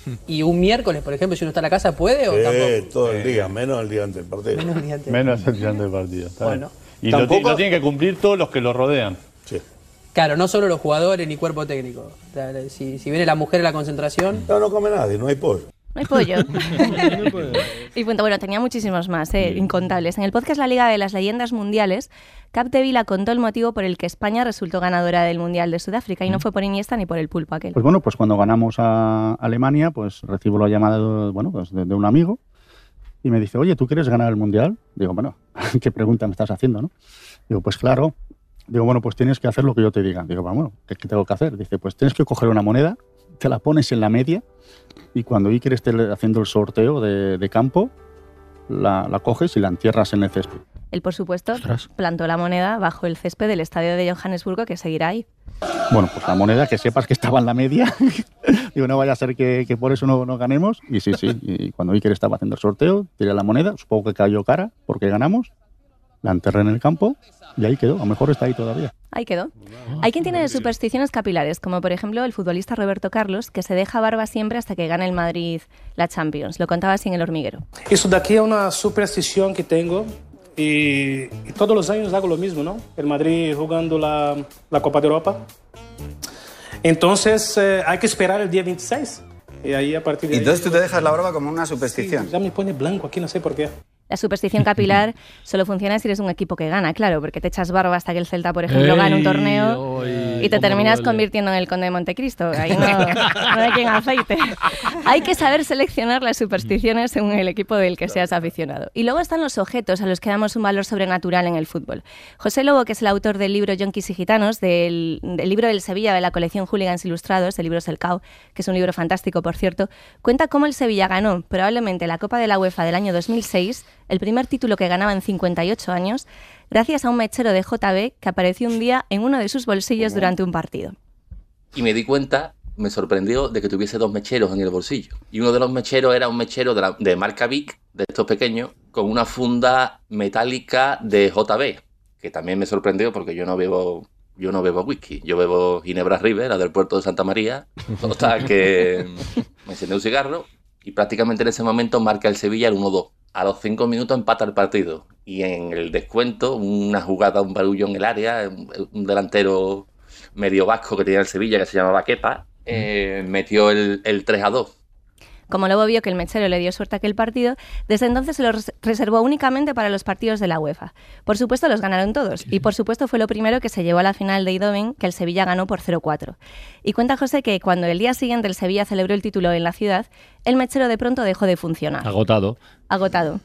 <laughs> ¿Y un miércoles, por ejemplo, si uno está en la casa, puede o Eh, tampoco? todo el día, menos el día antes del partido. Menos el día antes. Menos el día del partido. bien. Bueno. Y lo, Tampoco- lo tienen que cumplir todos los que lo rodean. Claro, no solo los jugadores ni cuerpo técnico. O sea, Si, si viene la mujer a la concentración... No, no come nadie, no hay pollo. No hay pollo. <laughs> y punto. Bueno, tenía muchísimos más, eh, incontables. En el podcast La Liga de las Leyendas Mundiales, Capdevila contó el motivo por el que España resultó ganadora del Mundial de Sudáfrica y no fue por Iniesta ni por el pulpo aquel. Pues bueno, pues cuando ganamos a Alemania, pues recibo la llamada de, bueno, pues de, de un amigo y me dice, oye, ¿tú quieres ganar el Mundial? Digo, bueno, <laughs> ¿qué pregunta me estás haciendo, no? Digo, pues claro. Digo, bueno, pues tienes que hacer lo que yo te diga. Digo, bueno, ¿qué, qué tengo que hacer? Dice, pues tienes que coger una moneda, te la pones en la media y cuando Iker esté haciendo el sorteo de, de campo, la, la coges y la entierras en el césped. Él, por supuesto, plantó la moneda bajo el césped del estadio de Johannesburgo, que seguirá ahí. Bueno, pues la moneda, que sepas que estaba en la media. <laughs> Digo, no vaya a ser que, que por eso no, no ganemos. Y sí, sí. Y cuando Iker estaba haciendo el sorteo, tiré la moneda. Supongo que cayó cara porque ganamos. La enterré en el campo y ahí quedó. A lo mejor está ahí todavía. Ahí quedó. Hay quien tiene supersticiones capilares, como por ejemplo el futbolista Roberto Carlos, que se deja barba siempre hasta que gane el Madrid la Champions. Lo contaba así en el hormiguero. Isso daqui é uma superstição que tenho e, e todos os anos hago o mesmo, não? El Madrid jogando la, la Copa de Europa. Entonces eh, hay que esperar el día 26 y ahí a partir de ahí- Entonces tú te dejas la barba como una superstición. Sí, ya me pone blanco aquí, no sé por qué. La superstición <laughs> capilar solo funciona si eres un equipo que gana, claro, porque te echas barba hasta que el Celta, por ejemplo, gana un torneo y te terminas convirtiendo en el conde de Montecristo. Ahí no, <laughs> no hay quien aceite. Hay que saber seleccionar las supersticiones según el equipo del que seas aficionado. Y luego están los objetos a los que damos un valor sobrenatural en el fútbol. José Lobo, que es el autor del libro Yonkis y Gitanos, del, del libro del Sevilla de la colección Hooligans Ilustrados, el libro Selcao, que es un libro fantástico, por cierto, cuenta cómo el Sevilla ganó probablemente la Copa de la UEFA del año 2006, el primer título que ganaba en 58 años, gracias a un mechero de JB que apareció un día en uno de sus bolsillos durante un partido. y me di cuenta, me sorprendió de que tuviese dos mecheros en el bolsillo. Y uno de los mecheros era un mechero de, la- de marca Vic, de estos pequeños, con una funda metálica de JB, que también me sorprendió porque yo no bebo, yo no bebo whisky, yo bebo Ginebra River, la del puerto de Santa María. Total, que <laughs> me encendí un cigarro y prácticamente en ese momento marca el Sevilla el 1-2. A los cinco minutos empata el partido. Y en el descuento, una jugada, un barullo en el área, un, delantero medio vasco que tenía el Sevilla que se llamaba Kepa, eh, metió el, el 3 a 2. Como Lobo vio que el mechero le dio suerte a aquel partido, desde entonces se lo res- reservó únicamente para los partidos de la UEFA. Por supuesto, los ganaron todos. Y por supuesto, fue lo primero que se llevó a la final de Eindhoven, que el Sevilla ganó por 0-4. Y cuenta José que cuando el día siguiente el Sevilla celebró el título en la ciudad, el mechero de pronto dejó de funcionar. Agotado. Agotado.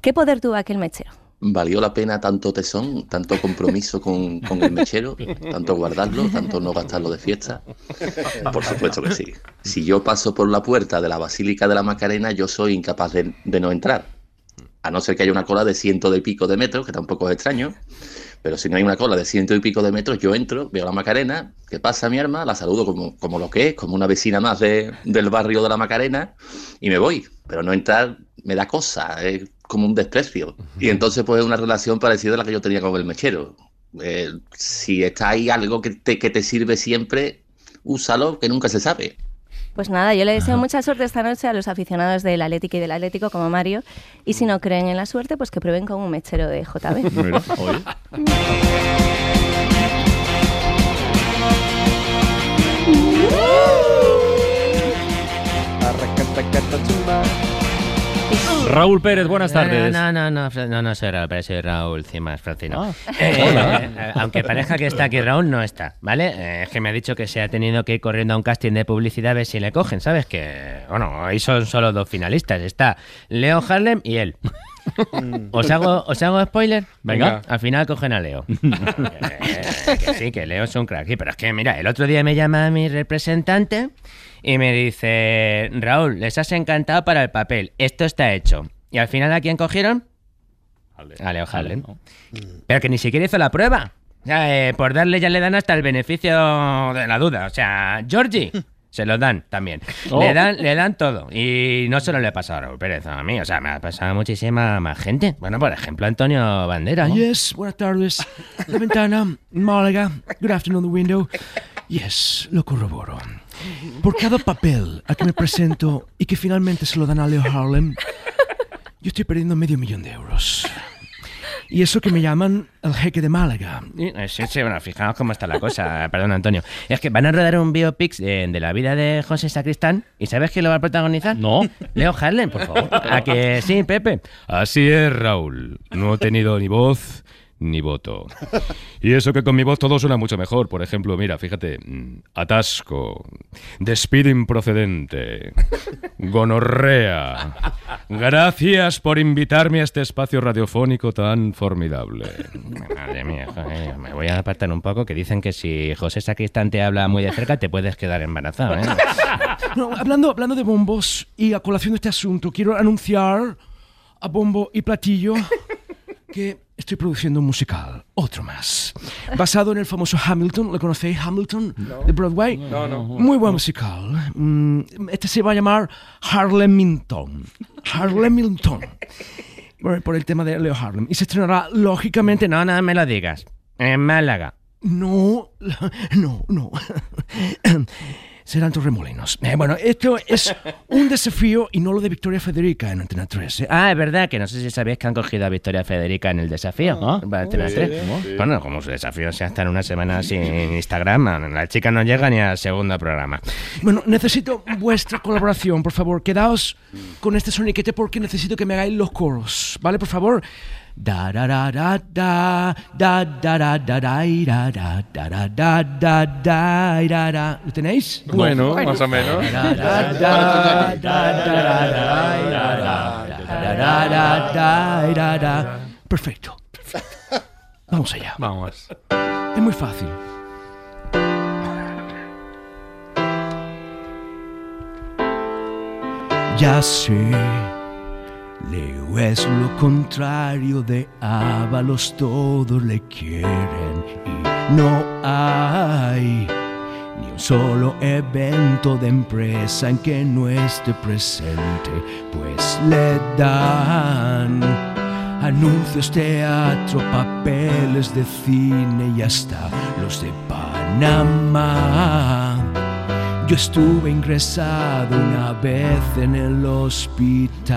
¿Qué poder tuvo aquel mechero? Valió la pena tanto tesón, tanto compromiso con, con el mechero, tanto guardarlo, tanto no gastarlo de fiesta. Por supuesto que sí. Si yo paso por la puerta de la Basílica de la Macarena, yo soy incapaz de, de no entrar. A no ser que haya una cola de ciento y pico de metros, que tampoco es extraño. Pero si no hay una cola de ciento y pico de metros, yo entro, veo la Macarena, ¿qué pasa mi arma? La saludo como, como lo que es, como una vecina más de- del barrio de la Macarena y me voy. Pero no entrar me da cosa, es como un desprecio. Y entonces pues es una relación parecida a la que yo tenía con el mechero. Eh, si está ahí algo que te, que te sirve siempre, úsalo, que nunca se sabe. Pues nada, yo le deseo mucha suerte esta noche a los aficionados del Atlético y del Atlético como Mario. Y si no creen en la suerte, pues que prueben con un mechero de JB. Mira, <laughs> Raúl Pérez, buenas tardes. No, no, no, no, no, no soy Raúl, pero soy Raúl Cimas Francino. Ah. Eh, eh, eh, aunque parezca que está aquí Raúl, no está, ¿vale? Eh, es que me ha dicho que se ha tenido que ir corriendo a un casting de publicidad a ver si le cogen, ¿sabes? Que, bueno, ahí son solo dos finalistas, está Leo Harlem y él. ¿Os hago, ¿Os hago spoiler? Venga. Al final cogen a Leo. que, <laughs> que sí, que Leo es un crack. Sí, pero es que, mira, el otro día me llama mi representante y me dice, Raúl, les has encantado para el papel. Esto está hecho. ¿Y al final a quién cogieron? A Leo Harlem. Pero que ni siquiera hizo la prueba. O sea, eh, por darle ya le dan hasta el beneficio de la duda. O sea, Georgie. <laughs> Se lo dan también. Oh. Le, dan, le dan todo. Y no solo le ha pasado a Raúl Pérez, a mí. O sea, me ha pasado a muchísima más gente. Bueno, por ejemplo, Antonio Bandera. ¿no? Yes, buenas tardes. La ventana, Málaga. Good afternoon, the window. Yes, lo corroboro. Por cada papel a que me presento y que finalmente se lo dan a Leo Harlem, yo estoy perdiendo medio millón de euros. Y eso que me llaman el jeque de Málaga. Sí, sí, bueno, fijaos cómo está la cosa. Perdón, Antonio. Es que van a rodar un biopic de, de la vida de José Sacristán. ¿Y sabes quién lo va a protagonizar? No. Leo Harlem, por favor. <laughs> ¿A que sí, Pepe? Así es, Raúl. No he tenido ni voz ni voto. Y eso que con mi voz todo suena mucho mejor. Por ejemplo, mira, fíjate, mm, atasco, despido improcedente, gonorrea. Gracias por invitarme a este espacio radiofónico tan formidable. Madre mía, joder, me voy a apartar un poco, que dicen que si José Sacristán te habla muy de cerca te puedes quedar embarazado, ¿eh? <laughs> No, hablando, hablando de bombos y a colación de este asunto, quiero anunciar a bombo y platillo que estoy produciendo un musical, otro más, basado en el famoso Hamilton. ¿Lo conocéis, Hamilton? De Broadway. No, no. Muy buen musical. Mm, Este se va a llamar Harlemington. Harlemington. Por, por el tema de Leo Harlem. Y se estrenará, lógicamente, No, no me lo digas. En Málaga. no, no, no. Serán Torremolinos. Eh, bueno, esto es un desafío y no lo de Victoria Federica en Antena 3. ¿eh? Ah, es verdad que no sé si sabéis que han cogido a Victoria Federica en el desafío. ¿no? Para Antena Sí, 3. sí. Bueno, como su desafío sea estar una semana sin Instagram, la chica no llega ni al segundo programa. Bueno, necesito vuestra colaboración, por favor. Quedaos con este soniquete porque necesito que me hagáis los coros. ¿Vale? Por favor. Da da da da da da da da da da da da da da da da ira, da. ¿Lo tenéis? Bueno, más o menos. Da, da, da, da, da, da, da, da, da, da, da, da, da. Perfecto. Vamos allá. Vamos. Es muy fácil. Ya sé, Leo es lo contrario de Ábalos, todos le quieren y no hay ni un solo evento de empresa en que no esté presente, pues le dan anuncios, teatro, papeles de cine y hasta los de Panamá. Yo estuve ingresado una vez en el hospital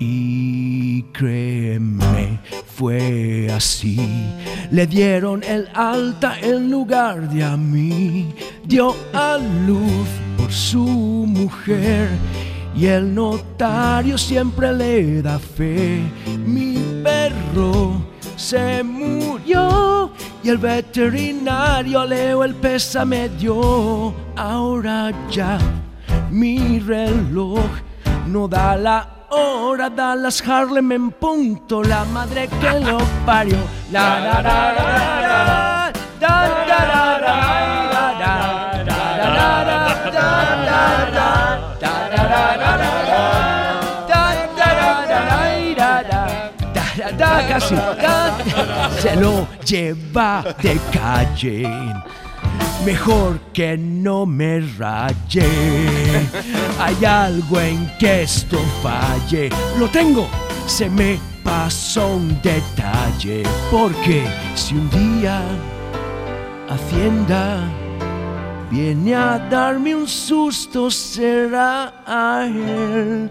y créeme, fue así. Le dieron el alta en lugar de a mí. Dio a luz por su mujer y el notario siempre le da fe. Mi perro se murió y el veterinario Leo el pésame dio. Ahora ya mi reloj no da la hora, da las Harlem en punto, la madre que lo parió. La la la la la da da da da da se lo lleva de calle. Mejor que no me raye. Hay algo en que esto falle. Lo tengo, se me pasó un detalle. Porque si un día Hacienda viene a darme un susto, será a él.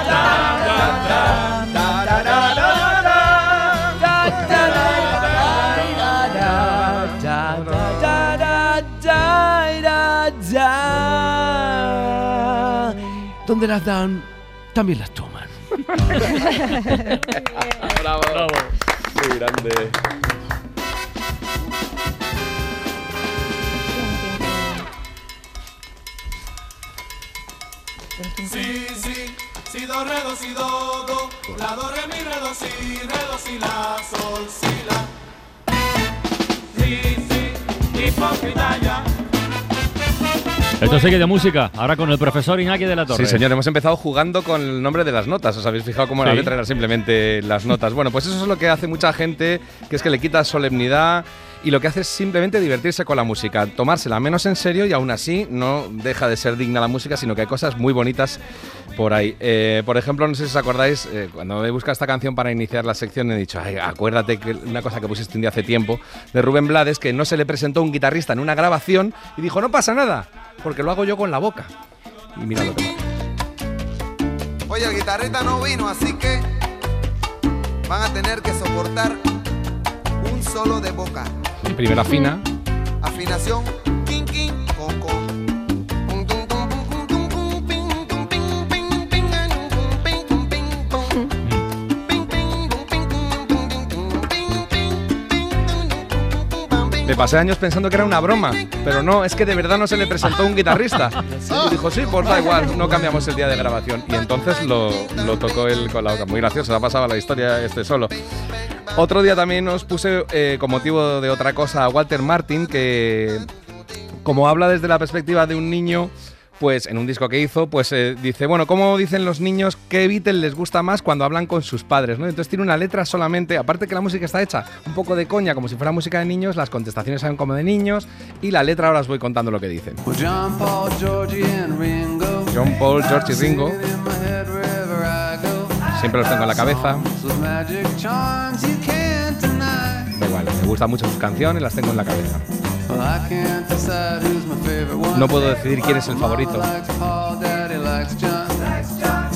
donde las dan, también las toman. <laughs> Bravo. Muy grande. Si, si, si, do, re, do, si, do, do, la, do, re, mi, re, do, si, re, do, si, la, sol, si, la. Si, si, hipócrita ya. Esto sigue de música, ahora con el profesor Iñaki de la Torre. Sí, señor, hemos empezado jugando con el nombre de las notas. ¿Os habéis fijado cómo la Sí. letra era simplemente las notas? Bueno, pues eso es lo que hace mucha gente, que es que le quita solemnidad y lo que hace es simplemente divertirse con la música, tomársela menos en serio y aún así no deja de ser digna la música, sino que hay cosas muy bonitas por ahí. Eh, por ejemplo, no sé si os acordáis, eh, cuando he buscado esta canción para iniciar la sección he dicho, "Ay, acuérdate que una cosa que pusiste un día hace tiempo de Rubén Blades, que no se le presentó un guitarrista en una grabación y dijo, no pasa nada, porque lo hago yo con la boca. Y mira lo que Oye, el guitarrista no vino, así que van a tener que soportar un solo de boca. Primera fina. Afinación, king, king, con, con. Me pasé años pensando que era una broma, pero no, es que de verdad no se le presentó un guitarrista. Y dijo, sí, pues da igual, no cambiamos el día de grabación. Y entonces lo, tocó él con la boca. Muy gracioso, ha pasado la historia este solo. Otro día también os puse, eh, con motivo de otra cosa, a Walter Martin, que como habla desde la perspectiva de un niño, pues en un disco que hizo, pues eh, dice, bueno, ¿cómo dicen los niños qué Beatles les gusta más cuando hablan con sus padres? ¿no? Entonces tiene una letra solamente, aparte que la música está hecha un poco de coña, como si fuera música de niños, las contestaciones son como de niños, y la letra ahora os voy contando lo que dicen. John Paul, Georgie, Ringo. John Paul, George y Ringo, siempre los tengo en la cabeza, da igual, me gustan mucho sus canciones, las tengo en la cabeza. No puedo decidir quién es el favorito.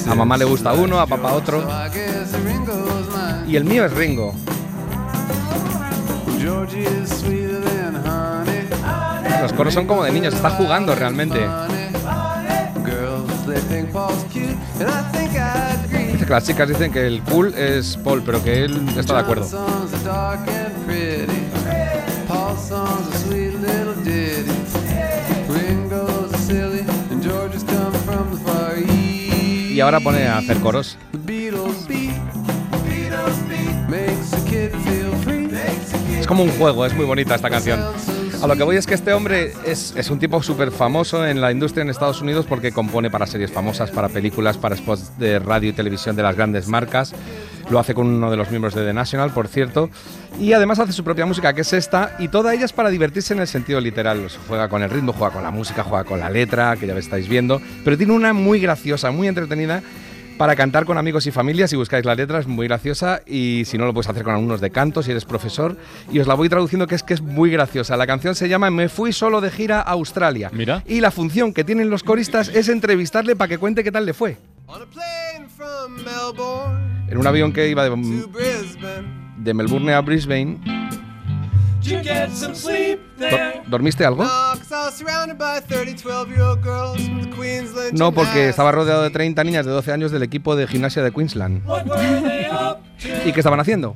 A mamá le gusta uno, a papá otro, y el mío es Ringo. Los coros son como de niños, está jugando realmente. Dice que las chicas dicen que el cool es Paul, pero que él está de acuerdo. Y ahora pone a hacer coros. Es como un juego, es muy bonita esta canción. A lo que voy es que este hombre es, es un tipo súper famoso en la industria en Estados Unidos porque compone para series famosas, para películas, para spots de radio y televisión de las grandes marcas. Lo hace con uno de los miembros de The National, por cierto. Y además hace su propia música, que es esta, y toda ella es para divertirse en el sentido literal. O sea, juega con el ritmo, juega con la música, juega con la letra, que ya estáis viendo. Pero tiene una muy graciosa, muy entretenida, para cantar con amigos y familias. Si buscáis la letra es muy graciosa y si no lo puedes hacer con alumnos de canto si eres profesor. Y os la voy traduciendo que es que es muy graciosa. La canción se llama Me fui solo de gira a Australia. Mira. Y la función que tienen los coristas es entrevistarle para que cuente qué tal le fue. From Melbourne En un avión que iba de, Melbourne a Brisbane. Do-? ¿Dormiste algo? No, 'cause I was surrounded by 30 12-year-old girls from the Queensland No, porque estaba rodeado de 30 niñas de 12 años del equipo de gimnasia de Queensland. ¿Y qué estaban haciendo?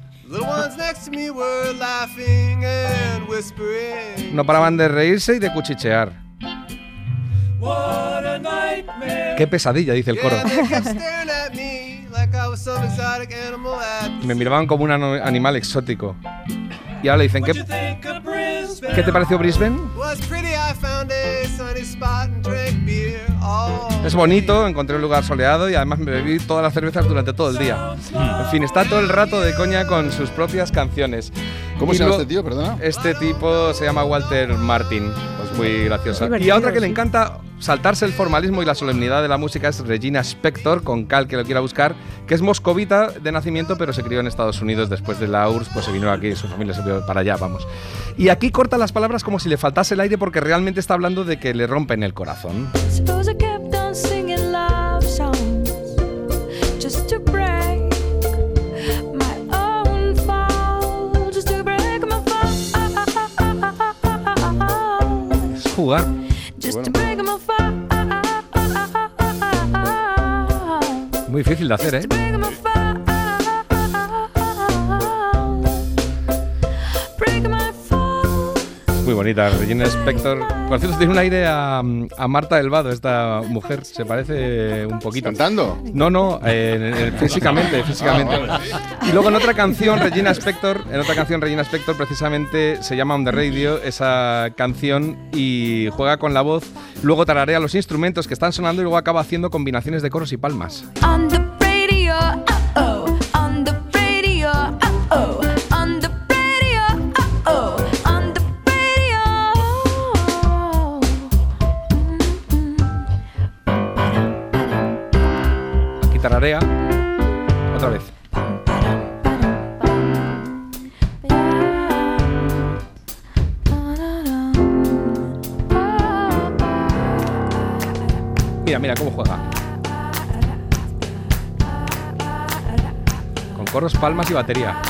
No paraban de reírse y de cuchichear. Qué pesadilla, dice el coro. Me miraban como un animal exótico. Y ahora le dicen, ¿qué, Think of Brisbane. ¿qué te pareció Brisbane? Es bonito, encontré un lugar soleado y además me bebí todas las cervezas durante todo el día. En fin, está todo el rato de coña con sus propias canciones. ¿Cómo Y se llama este tío, perdona? Este tipo se llama Walter Martin, pues muy graciosa. Y a otra que le sí. encanta saltarse el formalismo y la solemnidad de la música es Regina Spector, con Cal que lo quiera buscar, que es moscovita de nacimiento, pero se crió en Estados Unidos después de la URSS, pues se vino aquí, su familia se vino para allá, vamos. Y aquí corta las palabras como si le faltase el aire porque realmente está hablando de que le rompen el corazón. Jugar. just to break my fall. muy difícil de hacer, ¿eh? my fall. Muy bonita, Regina Spector. Por cierto, tiene un aire a, a Marta del Vado, esta mujer. Se parece un poquito. ¿Cantando? No, no, eh, eh, físicamente, físicamente. Y luego en otra canción, Regina Spector, en otra canción, Regina Spector precisamente se llama On the Radio, esa canción, y juega con la voz, luego tararea los instrumentos que están sonando y luego acaba haciendo combinaciones de coros y palmas. On the radio, uh-oh. On the radio, uh-oh. On the radio, uh-oh. On the radio. Aquí tararea, Mira, cómo juega. Con coros, palmas y batería.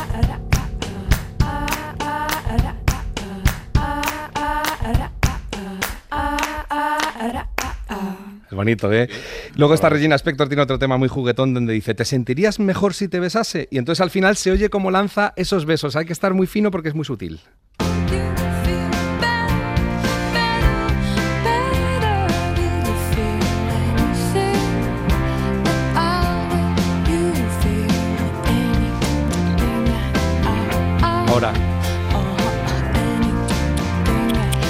Es bonito, ¿eh? Luego esta Regina Spector tiene otro tema muy juguetón donde dice, ¿te sentirías mejor si te besase? Y entonces al final se oye cómo lanza esos besos. Hay que estar muy fino porque es muy sutil.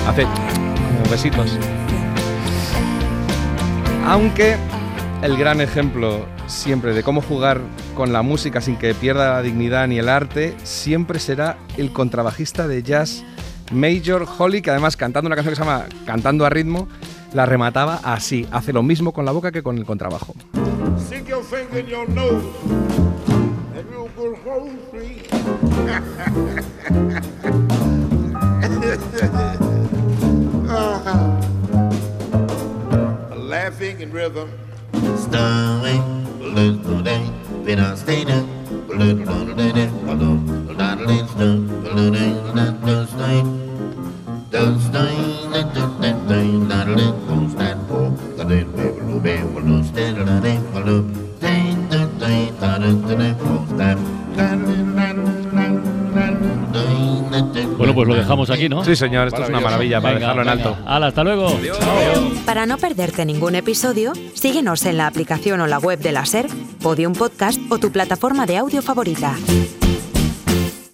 Hace besitos. Aunque el gran ejemplo siempre de cómo jugar con la música sin que pierda la dignidad ni el arte siempre será el contrabajista de jazz Major Holly, que además cantando una canción que se llama Cantando a ritmo, la remataba así. Hace lo mismo con la boca que con el contrabajo. Laughing in rhythm. Starway, blue, day, been on state up, little day, day, not those night, those night, that that that day, not a little don't and I. Bueno, pues lo dejamos aquí, ¿no? Sí, señor, esto es una maravilla para Venga, dejarlo en venga. alto. Hala, hasta luego. Para no perderte ningún episodio, síguenos en la aplicación o la web de la SER, Podium Podcast o tu plataforma de audio favorita.